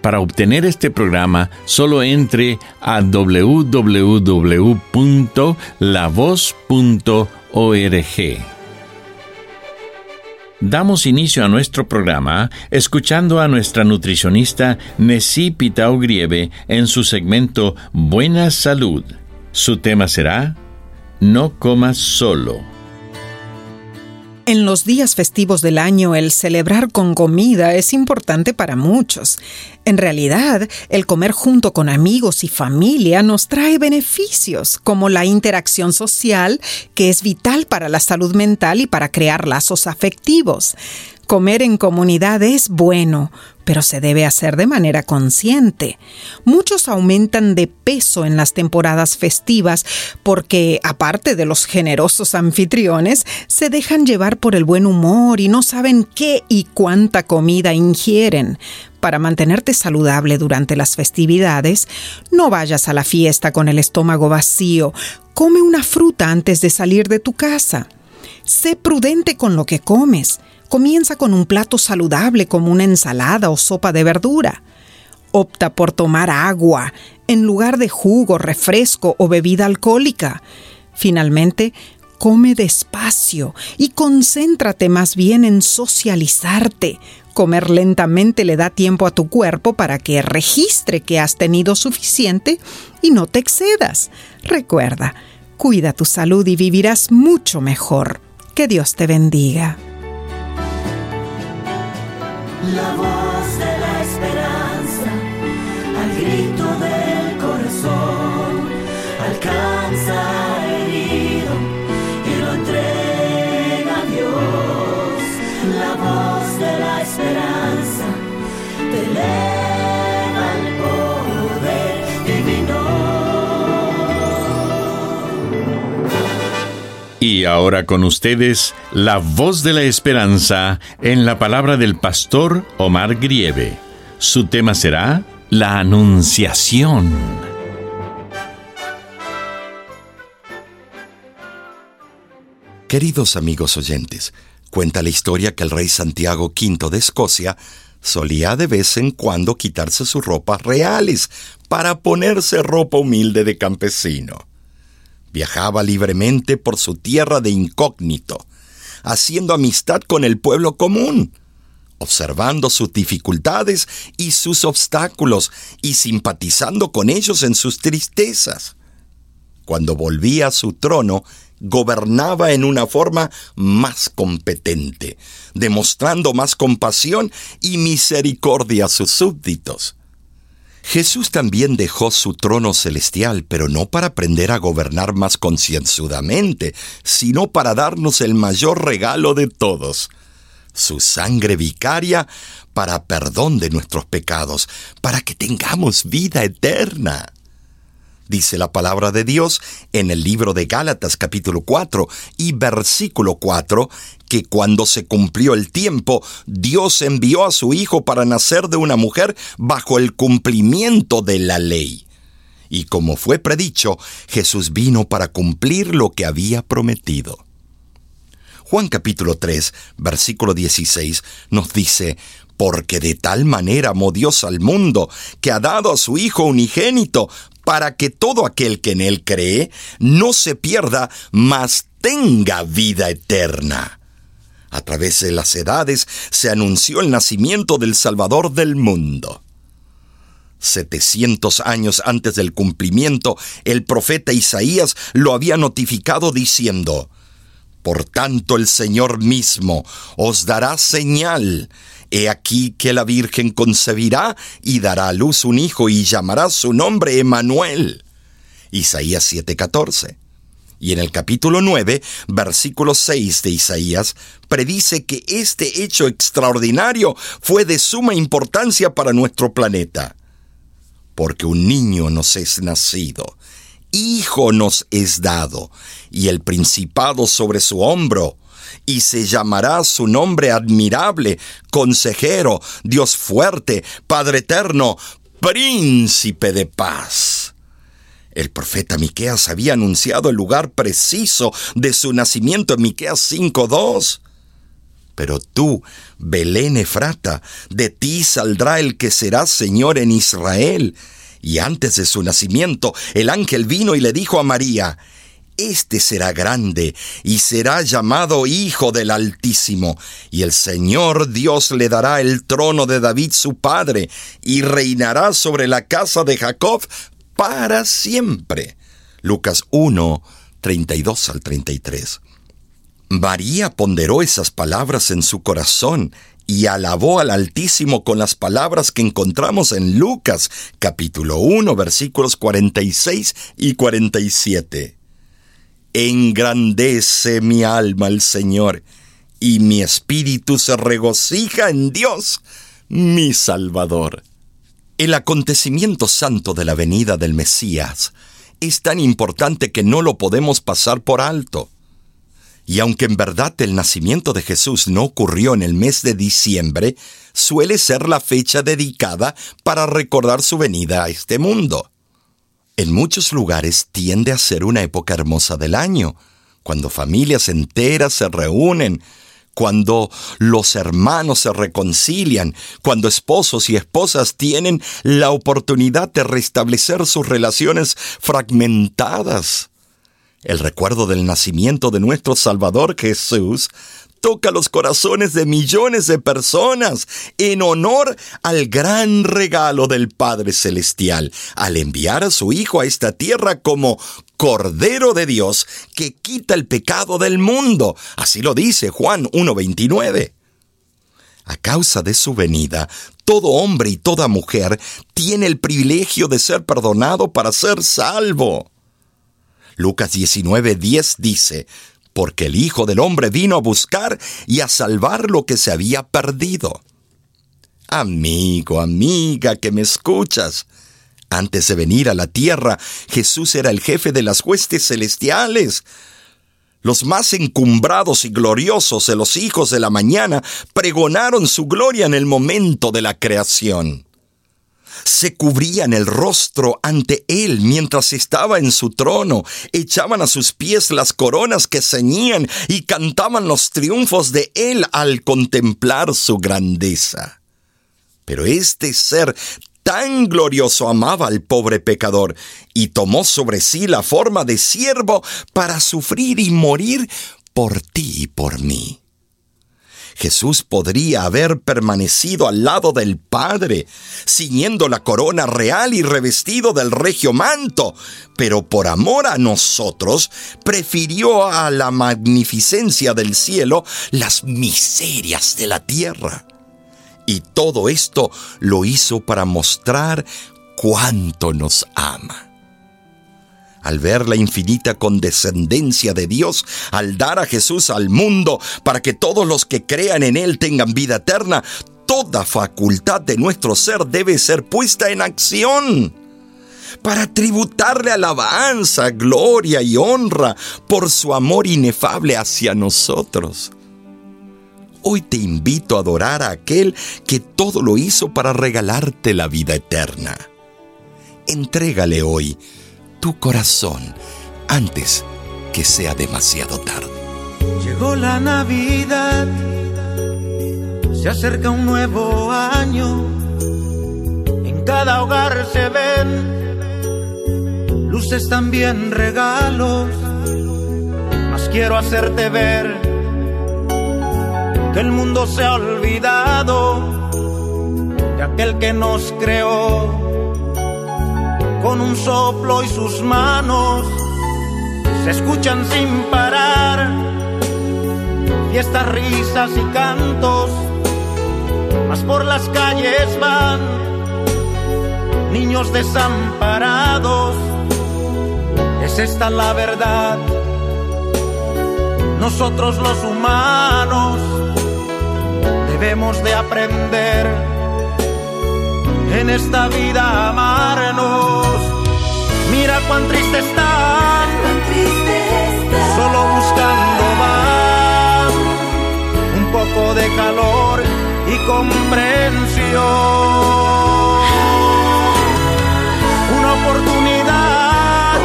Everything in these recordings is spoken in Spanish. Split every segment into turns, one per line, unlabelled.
Para obtener este programa, solo entre a www.lavoz.org. Damos inicio a nuestro programa escuchando a nuestra nutricionista Nessie Pitao Grieve en su segmento Buena Salud. Su tema será No comas solo.
En los días festivos del año, el celebrar con comida es importante para muchos. En realidad, el comer junto con amigos y familia nos trae beneficios, como la interacción social, que es vital para la salud mental y para crear lazos afectivos. Comer en comunidad es bueno, pero se debe hacer de manera consciente. Muchos aumentan de peso en las temporadas festivas porque, aparte de los generosos anfitriones, se dejan llevar por el buen humor y no saben qué y cuánta comida ingieren. Para mantenerte saludable durante las festividades, no vayas a la fiesta con el estómago vacío. Come una fruta antes de salir de tu casa. Sé prudente con lo que comes. Comienza con un plato saludable como una ensalada o sopa de verdura. Opta por tomar agua en lugar de jugo, refresco o bebida alcohólica. Finalmente, come despacio y concéntrate más bien en socializarte. Comer lentamente le da tiempo a tu cuerpo para que registre que has tenido suficiente y no te excedas. Recuerda, cuida tu salud y vivirás mucho mejor. Que Dios te bendiga.
La voz de la esperanza, al grito del corazón, Y
ahora con ustedes, la voz de la esperanza en la palabra del pastor Omar Grieve. Su tema será la Anunciación.
Queridos amigos oyentes, cuenta la historia que el rey Santiago V de Escocia solía de vez en cuando quitarse sus ropas reales para ponerse ropa humilde de campesino. Viajaba libremente por su tierra de incógnito, haciendo amistad con el pueblo común, observando sus dificultades y sus obstáculos y simpatizando con ellos en sus tristezas. Cuando volvía a su trono, gobernaba en una forma más competente, demostrando más compasión y misericordia a sus súbditos. Jesús también dejó su trono celestial, pero no para aprender a gobernar más concienzudamente, sino para darnos el mayor regalo de todos, su sangre vicaria para perdón de nuestros pecados, para que tengamos vida eterna. Dice la palabra de Dios en el libro de Gálatas capítulo 4 y versículo 4 que cuando se cumplió el tiempo, Dios envió a su Hijo para nacer de una mujer bajo el cumplimiento de la ley. Y como fue predicho, Jesús vino para cumplir lo que había prometido. Juan capítulo 3, versículo 16 nos dice, porque de tal manera amó Dios al mundo, que ha dado a su Hijo unigénito, para que todo aquel que en él cree no se pierda, mas tenga vida eterna. A través de las edades se anunció el nacimiento del Salvador del mundo. 700 años antes del cumplimiento, el profeta Isaías lo había notificado diciendo, Por tanto el Señor mismo os dará señal. He aquí que la Virgen concebirá y dará a luz un hijo y llamará su nombre Emanuel. Isaías 7:14. Y en el capítulo 9, versículo 6 de Isaías, predice que este hecho extraordinario fue de suma importancia para nuestro planeta. Porque un niño nos es nacido, hijo nos es dado, y el principado sobre su hombro, y se llamará su nombre admirable, consejero, Dios fuerte, Padre eterno, príncipe de paz. El profeta Miqueas había anunciado el lugar preciso de su nacimiento en Miqueas 5:2. Pero tú, Belén Efrata, de ti saldrá el que será Señor en Israel. Y antes de su nacimiento, el ángel vino y le dijo a María, Este será grande y será llamado Hijo del Altísimo, y el Señor Dios le dará el trono de David su padre, y reinará sobre la casa de Jacob para siempre. Lucas 1, 32 al 33. María ponderó esas palabras en su corazón y alabó al Altísimo con las palabras que encontramos en Lucas capítulo 1 versículos 46 y 47. Engrandece mi alma el Señor, y mi espíritu se regocija en Dios, mi Salvador el acontecimiento santo de la venida del Mesías es tan importante que no lo podemos pasar por alto. Y aunque en verdad el nacimiento de Jesús no ocurrió en el mes de diciembre, suele ser la fecha dedicada para recordar su venida a este mundo. En muchos lugares tiende a ser una época hermosa del año, cuando familias enteras se reúnen, cuando los hermanos se reconcilian, cuando esposos y esposas tienen la oportunidad de restablecer sus relaciones fragmentadas. El recuerdo del nacimiento de nuestro Salvador Jesús toca los corazones de millones de personas en honor al gran regalo del Padre Celestial, al enviar a su Hijo a esta tierra como Cordero de Dios que quita el pecado del mundo. Así lo dice Juan 1.29. A causa de su venida, todo hombre y toda mujer tiene el privilegio de ser perdonado para ser salvo. Lucas 19:10 dice, porque el Hijo del Hombre vino a buscar y a salvar lo que se había perdido. Amigo, amiga, que me escuchas. Antes de venir a la tierra, Jesús era el jefe de las huestes celestiales. Los más encumbrados y gloriosos de los hijos de la mañana pregonaron su gloria en el momento de la creación se cubrían el rostro ante él mientras estaba en su trono, echaban a sus pies las coronas que ceñían y cantaban los triunfos de él al contemplar su grandeza. Pero este ser tan glorioso amaba al pobre pecador y tomó sobre sí la forma de siervo para sufrir y morir por ti y por mí. Jesús podría haber permanecido al lado del Padre, ciñendo la corona real y revestido del regio manto, pero por amor a nosotros prefirió a la magnificencia del cielo las miserias de la tierra. Y todo esto lo hizo para mostrar cuánto nos ama al ver la infinita condescendencia de Dios, al dar a Jesús al mundo para que todos los que crean en Él tengan vida eterna, toda facultad de nuestro ser debe ser puesta en acción para tributarle alabanza, gloria y honra por su amor inefable hacia nosotros. Hoy te invito a adorar a aquel que todo lo hizo para regalarte la vida eterna. Entrégale hoy tu corazón antes que sea demasiado tarde.
Llegó la Navidad, se acerca un nuevo año, en cada hogar se ven luces también regalos, mas quiero hacerte ver que el mundo se ha olvidado de aquel que nos creó con un soplo y sus manos se escuchan sin parar. Fiestas, risas y cantos, más por las calles van niños desamparados. Es esta la verdad. Nosotros los humanos debemos de aprender en esta vida amarnos. Mira cuán triste están, solo buscando más. Un poco de calor y comprensión. Una oportunidad,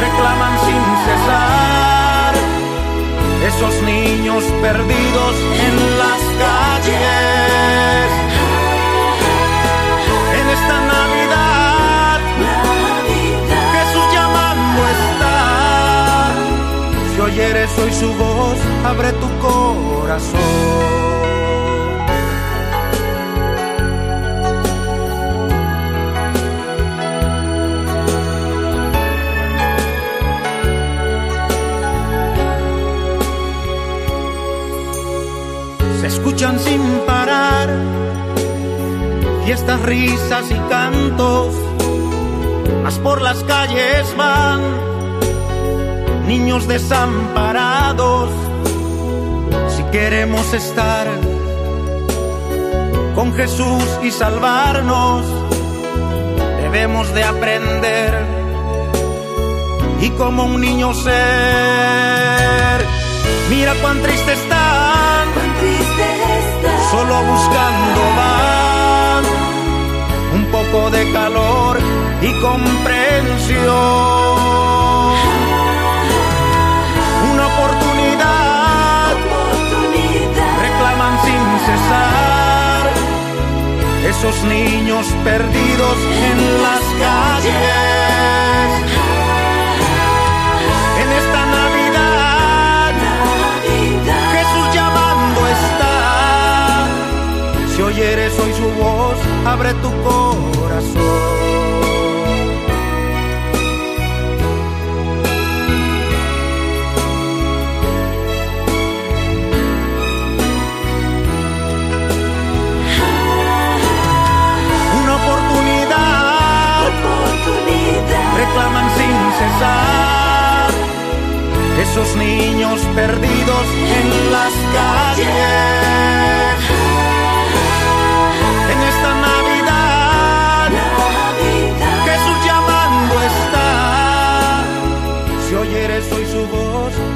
reclaman sin cesar. Esos niños perdidos oyeres hoy su voz, abre tu corazón. se escuchan sin parar fiestas, risas y cantos, más por las calles van niños desamparados. Si queremos estar con Jesús y salvarnos, debemos de aprender y como un niño ser. Mira cuán triste están, solo buscando van un poco de calor y comprensión. Niños perdidos en las calles. En esta Navidad, Jesús llamando está. Si oyeres hoy su voz, abre tu corazón.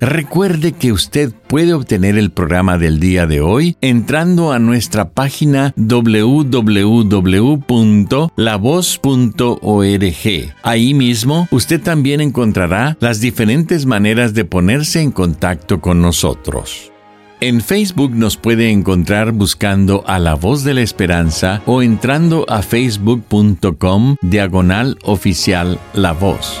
Recuerde que usted puede obtener el programa del día de hoy entrando a nuestra página www.lavoz.org. Ahí mismo usted también encontrará las diferentes maneras de ponerse en contacto con nosotros. En Facebook nos puede encontrar buscando a la voz de la esperanza o entrando a facebook.com diagonal oficial la voz.